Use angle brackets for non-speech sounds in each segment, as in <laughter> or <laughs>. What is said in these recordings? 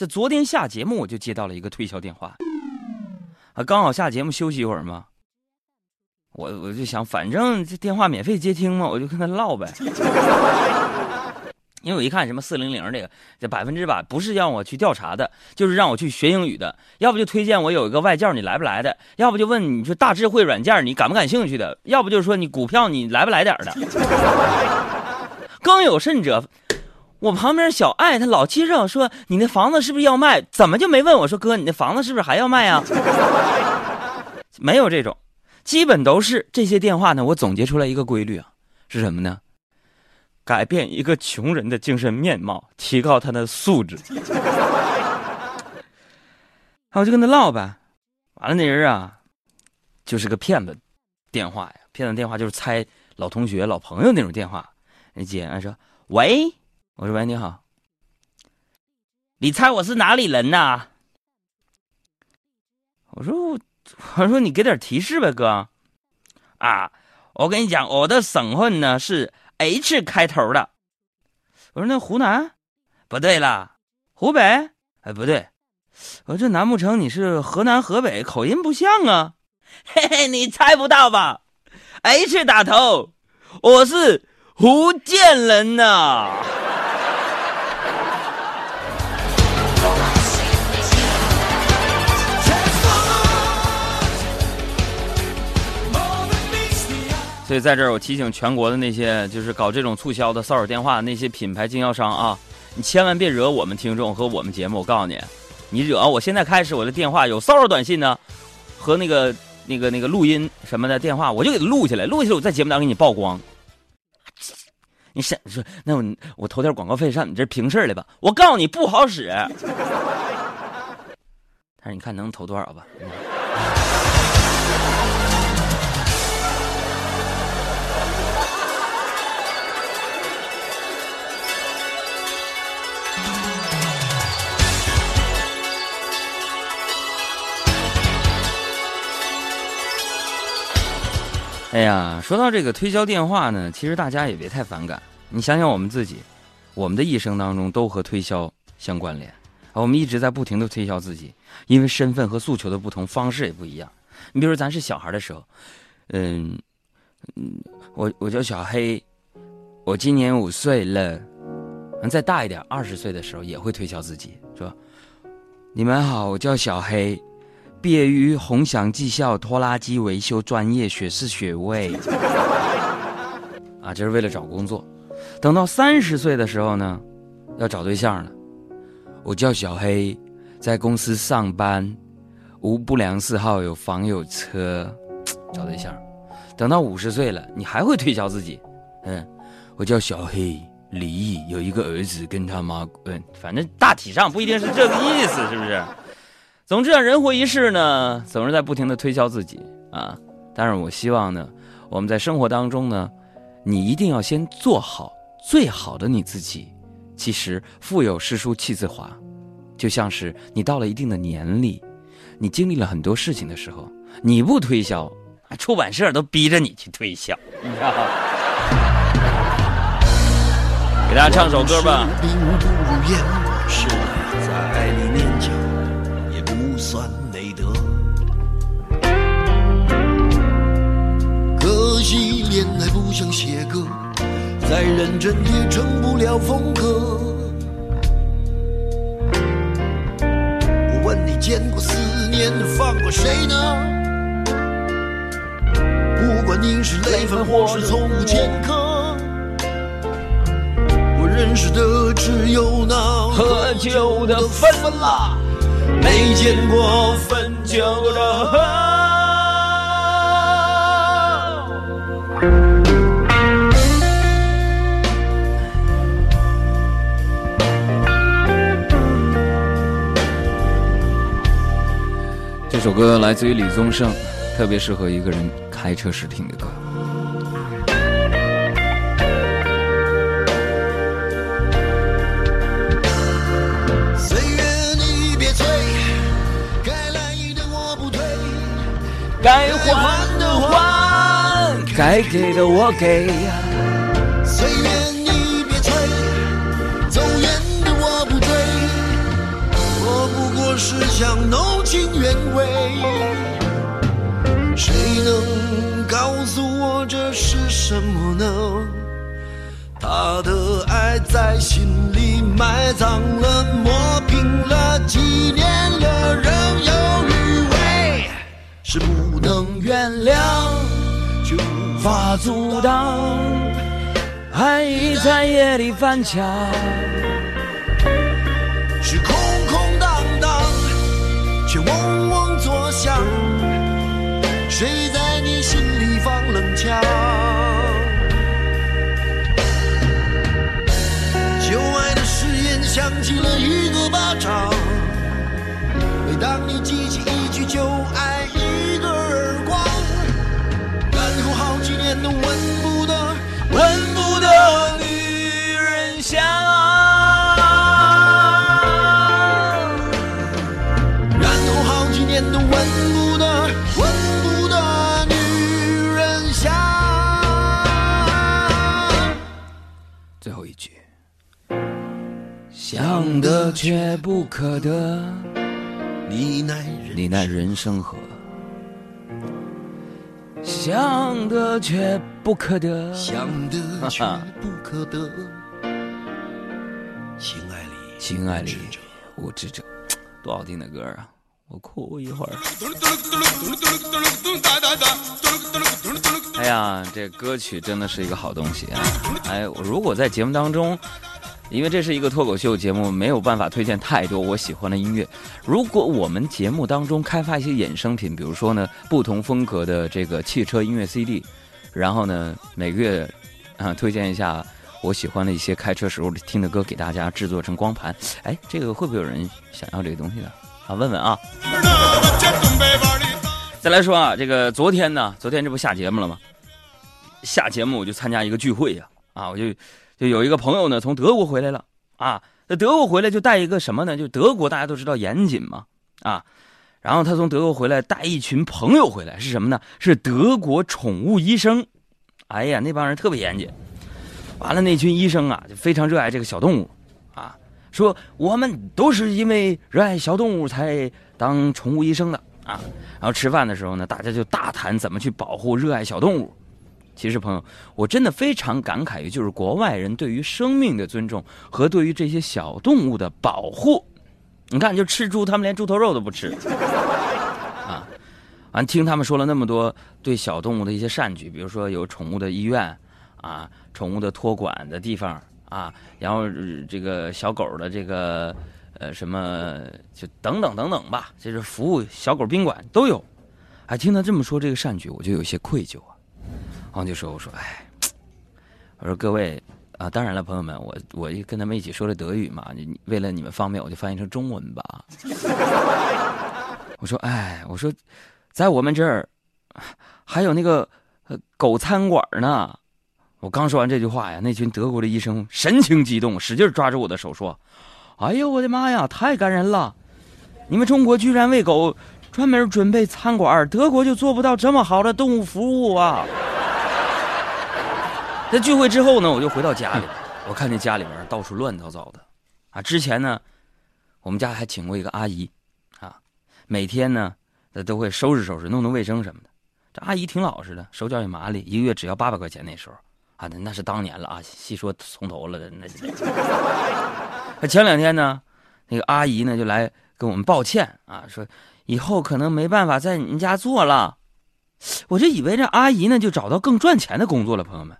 这昨天下节目我就接到了一个推销电话，啊，刚好下节目休息一会儿嘛，我我就想，反正这电话免费接听嘛，我就跟他唠呗。<laughs> 因为我一看什么四零零这个，这百分之百不是让我去调查的，就是让我去学英语的。要不就推荐我有一个外教，你来不来的？要不就问你说大智慧软件，你感不感兴趣的？要不就是说你股票你来不来点的？<laughs> 更有甚者，我旁边小爱他老介绍说你那房子是不是要卖？怎么就没问我说哥你那房子是不是还要卖啊？<laughs> 没有这种，基本都是这些电话呢。我总结出来一个规律啊，是什么呢？改变一个穷人的精神面貌，提高他的素质。<laughs> 我就跟他唠呗，完了那人啊，就是个骗子电话呀，骗子电话就是猜老同学、老朋友那种电话。那接，俺说：“喂，我说喂，你好，你猜我是哪里人呐？”我说：“我说你给点提示呗，哥。”啊，我跟你讲，我的省份呢是。H 开头的，我说那湖南，不对了，湖北，哎不对，我说这难不成你是河南河北口音不像啊？嘿嘿，你猜不到吧？H 打头，我是福建人呐。所以在这儿，我提醒全国的那些就是搞这种促销的骚扰电话那些品牌经销商啊，你千万别惹我们听众和我们节目。我告诉你，你惹我现在开始我的电话有骚扰短信呢，和那个那个那个录音什么的电话，我就给他录下来，录下来我在节目当中给你曝光。你审说那我我投点广告费上你这平事儿来吧？我告诉你不好使。<laughs> 但是你看能投多少吧？哎呀，说到这个推销电话呢，其实大家也别太反感。你想想我们自己，我们的一生当中都和推销相关联。我们一直在不停的推销自己，因为身份和诉求的不同，方式也不一样。你比如说，咱是小孩的时候，嗯嗯，我我叫小黑，我今年五岁了。再大一点，二十岁的时候也会推销自己，说：“你们好，我叫小黑。”毕业于宏祥技校拖拉机维修专业学士学位，啊，这是为了找工作。等到三十岁的时候呢，要找对象了。我叫小黑，在公司上班，无不良嗜好，有房有车，找对象。等到五十岁了，你还会推销自己？嗯，我叫小黑离异，有一个儿子跟他妈，嗯，反正大体上不一定是这个意思，是不是？总之啊，人活一世呢，总是在不停的推销自己啊。但是我希望呢，我们在生活当中呢，你一定要先做好最好的你自己。其实腹有诗书气自华，就像是你到了一定的年龄，你经历了很多事情的时候，你不推销，出版社都逼着你去推销，你知道吗？<laughs> 给大家唱首歌吧。算美德，可惜恋爱不像写歌，再认真也成不了风格。我问你，见过思念放过谁呢？不管你是累犯或是从无前科，我认识的只有那喝酒的分了。没见过分酒的。这首歌来自于李宗盛，特别适合一个人开车时听的歌。该还的还，该给的我给。岁月你别催，走远的我不追。我不过是想弄清原委。谁能告诉我这是什么呢？他的爱在心里埋葬了，磨平了，几年了，仍有余味，是不能原谅，却无法阻挡，爱已在夜里翻墙。是空空荡荡，却嗡嗡作响。谁在你心里放冷枪？旧爱的誓言响起了一个巴掌。每当你记起一句旧爱，闻不得，闻不得女人香。然后好几年都闻不得，闻不得女人香。最后一句，想得却不可得，你奈人你奈人生何？想得却不可得，想得却不可得。<laughs> 情爱里，情爱里无知者多好听的歌啊！我哭一会儿。哎呀，这歌曲真的是一个好东西啊！哎，我如果在节目当中，因为这是一个脱口秀节目，没有办法推荐太多我喜欢的音乐。如果我们节目当中开发一些衍生品，比如说呢，不同风格的这个汽车音乐 CD，然后呢，每个月啊推荐一下我喜欢的一些开车时候听的歌给大家制作成光盘，哎，这个会不会有人想要这个东西呢？啊，问问啊。再来说啊，这个昨天呢，昨天这不下节目了吗？下节目我就参加一个聚会呀、啊，我就就有一个朋友呢从德国回来了啊，那德国回来就带一个什么呢？就德国大家都知道严谨嘛啊，然后他从德国回来带一群朋友回来是什么呢？是德国宠物医生，哎呀，那帮人特别严谨。完了，那群医生啊就非常热爱这个小动物啊，说我们都是因为热爱小动物才当宠物医生的啊。然后吃饭的时候呢，大家就大谈怎么去保护热爱小动物。其实，朋友，我真的非常感慨于就是国外人对于生命的尊重和对于这些小动物的保护。<laughs> 你看，就吃猪，他们连猪头肉都不吃 <laughs> 啊！完，听他们说了那么多对小动物的一些善举，比如说有宠物的医院啊，宠物的托管的地方啊，然后、这个小狗的这个呃什么就等等等等吧，就是服务小狗宾馆都有。哎，听他这么说这个善举，我就有些愧疚。然后就说：“我说，哎，<tsk> 我说各位啊，当然了，朋友们，我我跟他们一起说的德语嘛，你为了你们方便，我就翻译成中文吧。<laughs> 我说，哎，我说，在我们这儿还有那个狗餐馆呢。我刚说完这句话呀，那群德国的医生神情激动，使劲抓住我的手说：‘哎呦，我的妈呀，太感人了！你们中国居然为狗专门准备餐馆，德国就做不到这么好的动物服务啊！’在聚会之后呢，我就回到家里，我看见家里边到处乱糟糟的，啊，之前呢，我们家还请过一个阿姨，啊，每天呢，她都会收拾收拾，弄弄卫生什么的。这阿姨挺老实的，手脚也麻利，一个月只要八百块钱那时候，啊，那那是当年了啊，细说从头了，那那前两天呢，那个阿姨呢就来跟我们抱歉啊，说以后可能没办法在你家做了。我这以为这阿姨呢就找到更赚钱的工作了，朋友们。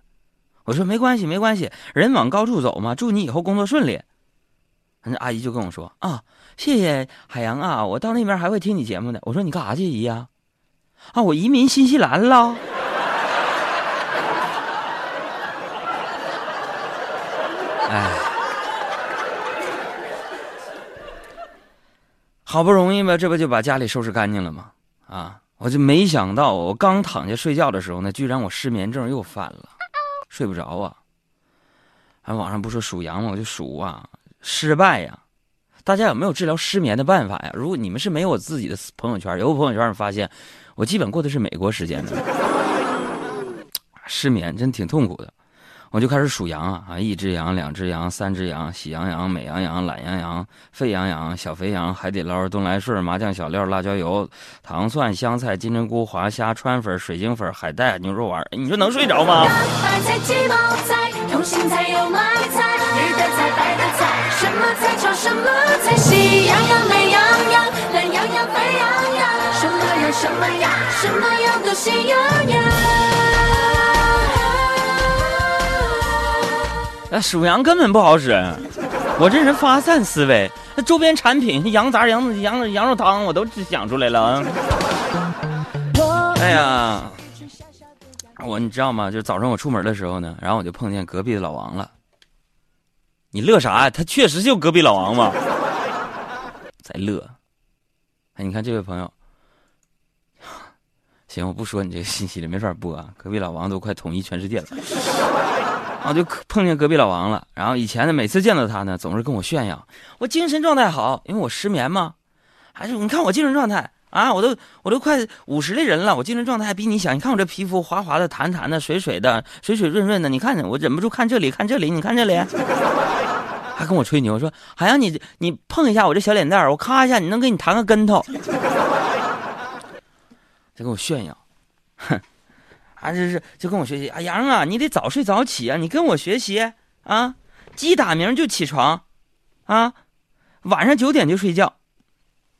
我说没关系，没关系，人往高处走嘛，祝你以后工作顺利。那阿姨就跟我说啊，谢谢海洋啊，我到那边还会听你节目的。我说你干啥去，姨呀、啊？我移民新西兰了。哎，好不容易吧，这不就把家里收拾干净了吗？啊，我就没想到，我刚躺下睡觉的时候呢，居然我失眠症又犯了。睡不着啊！还网上不说数羊吗？我就数啊，失败呀！大家有没有治疗失眠的办法呀？如果你们是没有我自己的朋友圈，有个朋友圈发现我基本过的是美国时间的，<laughs> 失眠真挺痛苦的。我就开始数羊啊啊，一只羊、两只羊、三只羊、喜羊羊、美羊羊、懒羊羊、沸羊羊、小肥羊、海底捞、东来顺、麻酱小料、辣椒油、糖蒜、香菜、金针菇、滑虾、川粉、水晶粉、海带、牛肉丸，你说能睡着吗？白菜、鸡毛菜、通心菜、油麦菜、绿的菜、白的菜，什么菜炒什么菜，那属羊根本不好使，我这人发散思维，那周边产品羊杂、羊羊羊肉汤我都想出来了。哎呀，我你知道吗？就早上我出门的时候呢，然后我就碰见隔壁的老王了。你乐啥呀？他确实就隔壁老王嘛，在乐。哎，你看这位朋友，行，我不说你这个信息了，没法播啊。隔壁老王都快统一全世界了。啊，就碰见隔壁老王了。然后以前呢，每次见到他呢，总是跟我炫耀我精神状态好，因为我失眠嘛。还是你看我精神状态啊，我都我都快五十的人了，我精神状态还比你小。你看我这皮肤滑滑的、弹弹的、水水的、水水润润的。你看我忍不住看这里，看这里，你看这里，<laughs> 还跟我吹牛说海洋你你碰一下我这小脸蛋我咔一下你能给你弹个跟头，<laughs> 在跟我炫耀，哼。啊，这是就跟我学习。啊，杨啊，你得早睡早起啊！你跟我学习啊！鸡打鸣就起床，啊，晚上九点就睡觉。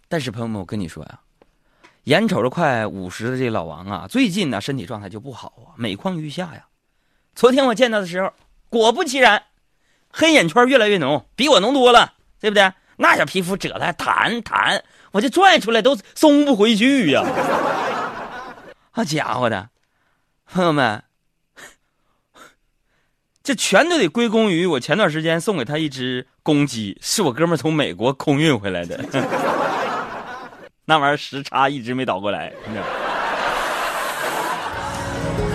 但是朋友们，我跟你说呀，眼瞅着快五十的这老王啊，最近呢身体状态就不好啊，每况愈下呀。昨天我见到的时候，果不其然，黑眼圈越来越浓，比我浓多了，对不对？那小皮肤褶的弹弹，我就拽出来都松不回去呀！<laughs> 好家伙的！朋友们，这全都得归功于我前段时间送给他一只公鸡，是我哥们从美国空运回来的。<laughs> 那玩意儿时差一直没倒过来。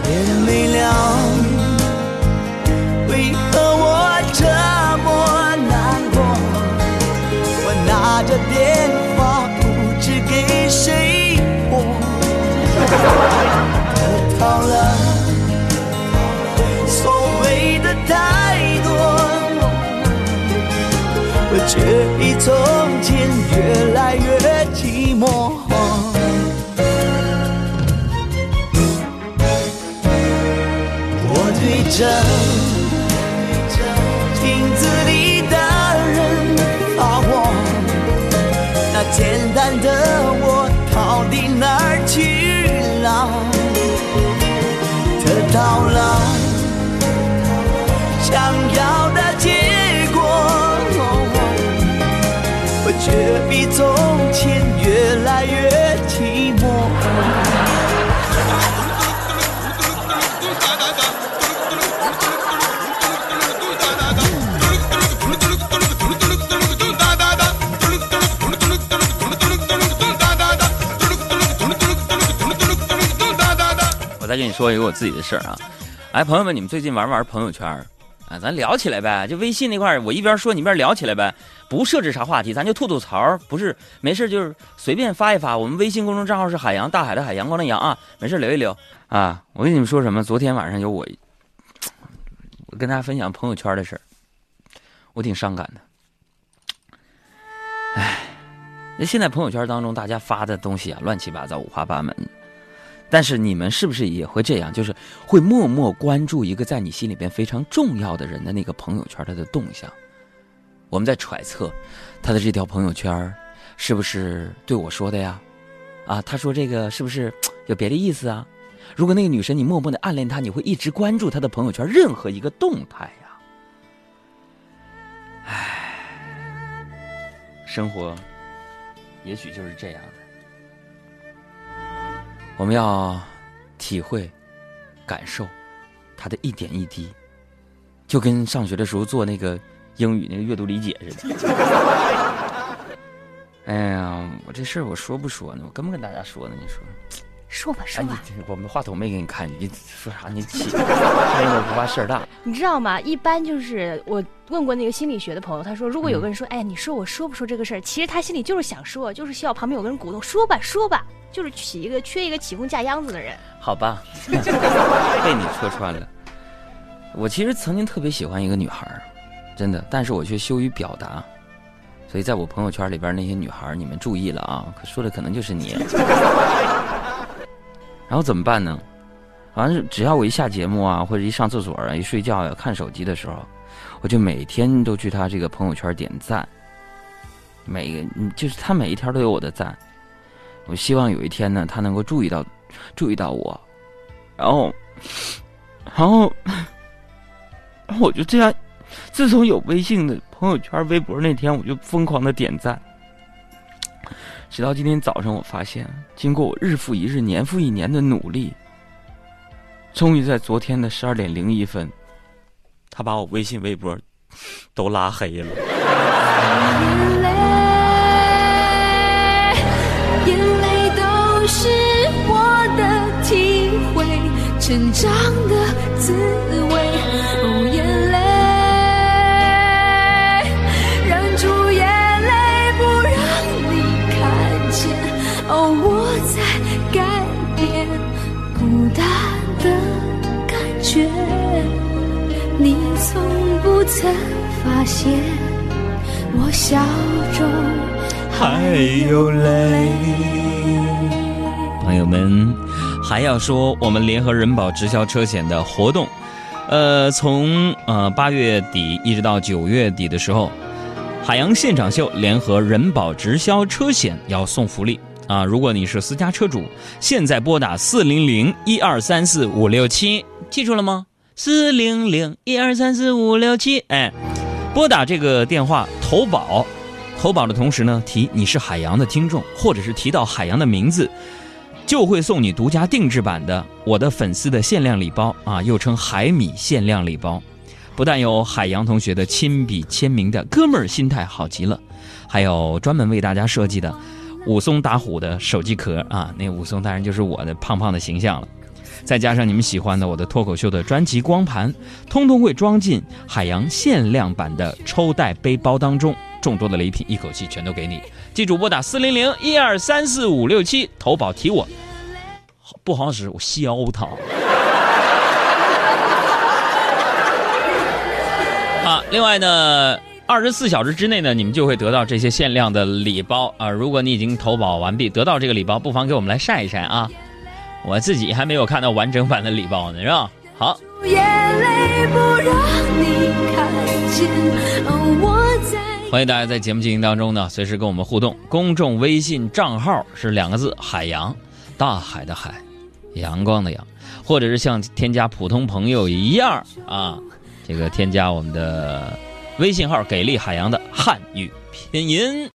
天没亮，为何我这么难过？我拿着电话不知给谁拨。到了想要的结果，我却比走我再跟你说一个我自己的事儿啊，哎，朋友们，你们最近玩不玩朋友圈啊？咱聊起来呗，就微信那块儿，我一边说你一边聊起来呗，不设置啥话题，咱就吐吐槽，不是没事就是随便发一发。我们微信公众账号是海洋大海的海阳光的阳啊，没事聊一聊啊。我跟你们说什么？昨天晚上有我，我跟大家分享朋友圈的事儿，我挺伤感的。哎，那现在朋友圈当中大家发的东西啊，乱七八糟，五花八门。但是你们是不是也会这样？就是会默默关注一个在你心里边非常重要的人的那个朋友圈他的动向。我们在揣测他的这条朋友圈是不是对我说的呀？啊，他说这个是不是 <tsk> 有别的意思啊？如果那个女生你默默的暗恋她，你会一直关注她的朋友圈任何一个动态呀？唉，生活也许就是这样。我们要体会、感受他的一点一滴，就跟上学的时候做那个英语那个阅读理解似的。<laughs> 哎呀，我这事儿我说不说呢？我跟不跟大家说呢？你说？说吧说吧。我们话筒没给你看，你说啥？你起，不怕事儿大。你知道吗？一般就是我问过那个心理学的朋友，他说，如果有个人说，哎呀，你说我说不说这个事儿？其实他心里就是想说，就是需要旁边有个人鼓动，说吧说吧。就是起一个缺一个起哄架秧子的人，好吧，<laughs> 被你戳穿了。我其实曾经特别喜欢一个女孩儿，真的，但是我却羞于表达，所以在我朋友圈里边那些女孩儿，你们注意了啊，可说的可能就是你。<laughs> 然后怎么办呢？好像是只要我一下节目啊，或者一上厕所啊，一睡觉呀、看手机的时候，我就每天都去他这个朋友圈点赞。每个嗯就是他每一条都有我的赞，我希望有一天呢，他能够注意到，注意到我，然后，然后，然后我就这样，自从有微信的朋友圈、微博那天，我就疯狂的点赞，直到今天早上，我发现，经过我日复一日、年复一年的努力，终于在昨天的十二点零一分，他把我微信、微博都拉黑了。<laughs> 成长的滋味。哦，眼泪，忍住眼泪不让你看见。哦，我在改变，孤单的感觉，你从不曾发现。我笑中还有泪。我们，还要说我们联合人保直销车险的活动，呃，从呃八月底一直到九月底的时候，海洋现场秀联合人保直销车险要送福利啊！如果你是私家车主，现在拨打四零零一二三四五六七，记住了吗？四零零一二三四五六七，哎。拨打这个电话投保，投保的同时呢，提你是海洋的听众，或者是提到海洋的名字，就会送你独家定制版的我的粉丝的限量礼包啊，又称海米限量礼包。不但有海洋同学的亲笔签名的哥们儿心态好极了，还有专门为大家设计的武松打虎的手机壳啊，那武松当然就是我的胖胖的形象了。再加上你们喜欢的我的脱口秀的专辑光盘，通通会装进海洋限量版的抽袋背包当中，众多的礼品一口气全都给你。记住拨打四零零一二三四五六七投保提我，不好使我削他。<laughs> 啊，另外呢，二十四小时之内呢，你们就会得到这些限量的礼包啊。如果你已经投保完毕，得到这个礼包，不妨给我们来晒一晒啊。我自己还没有看到完整版的礼包呢，是吧？好。欢迎大家在节目进行当中呢，随时跟我们互动。公众微信账号是两个字：海洋，大海的海，阳光的阳，或者是像添加普通朋友一样啊，这个添加我们的微信号“给力海洋”的汉语拼音。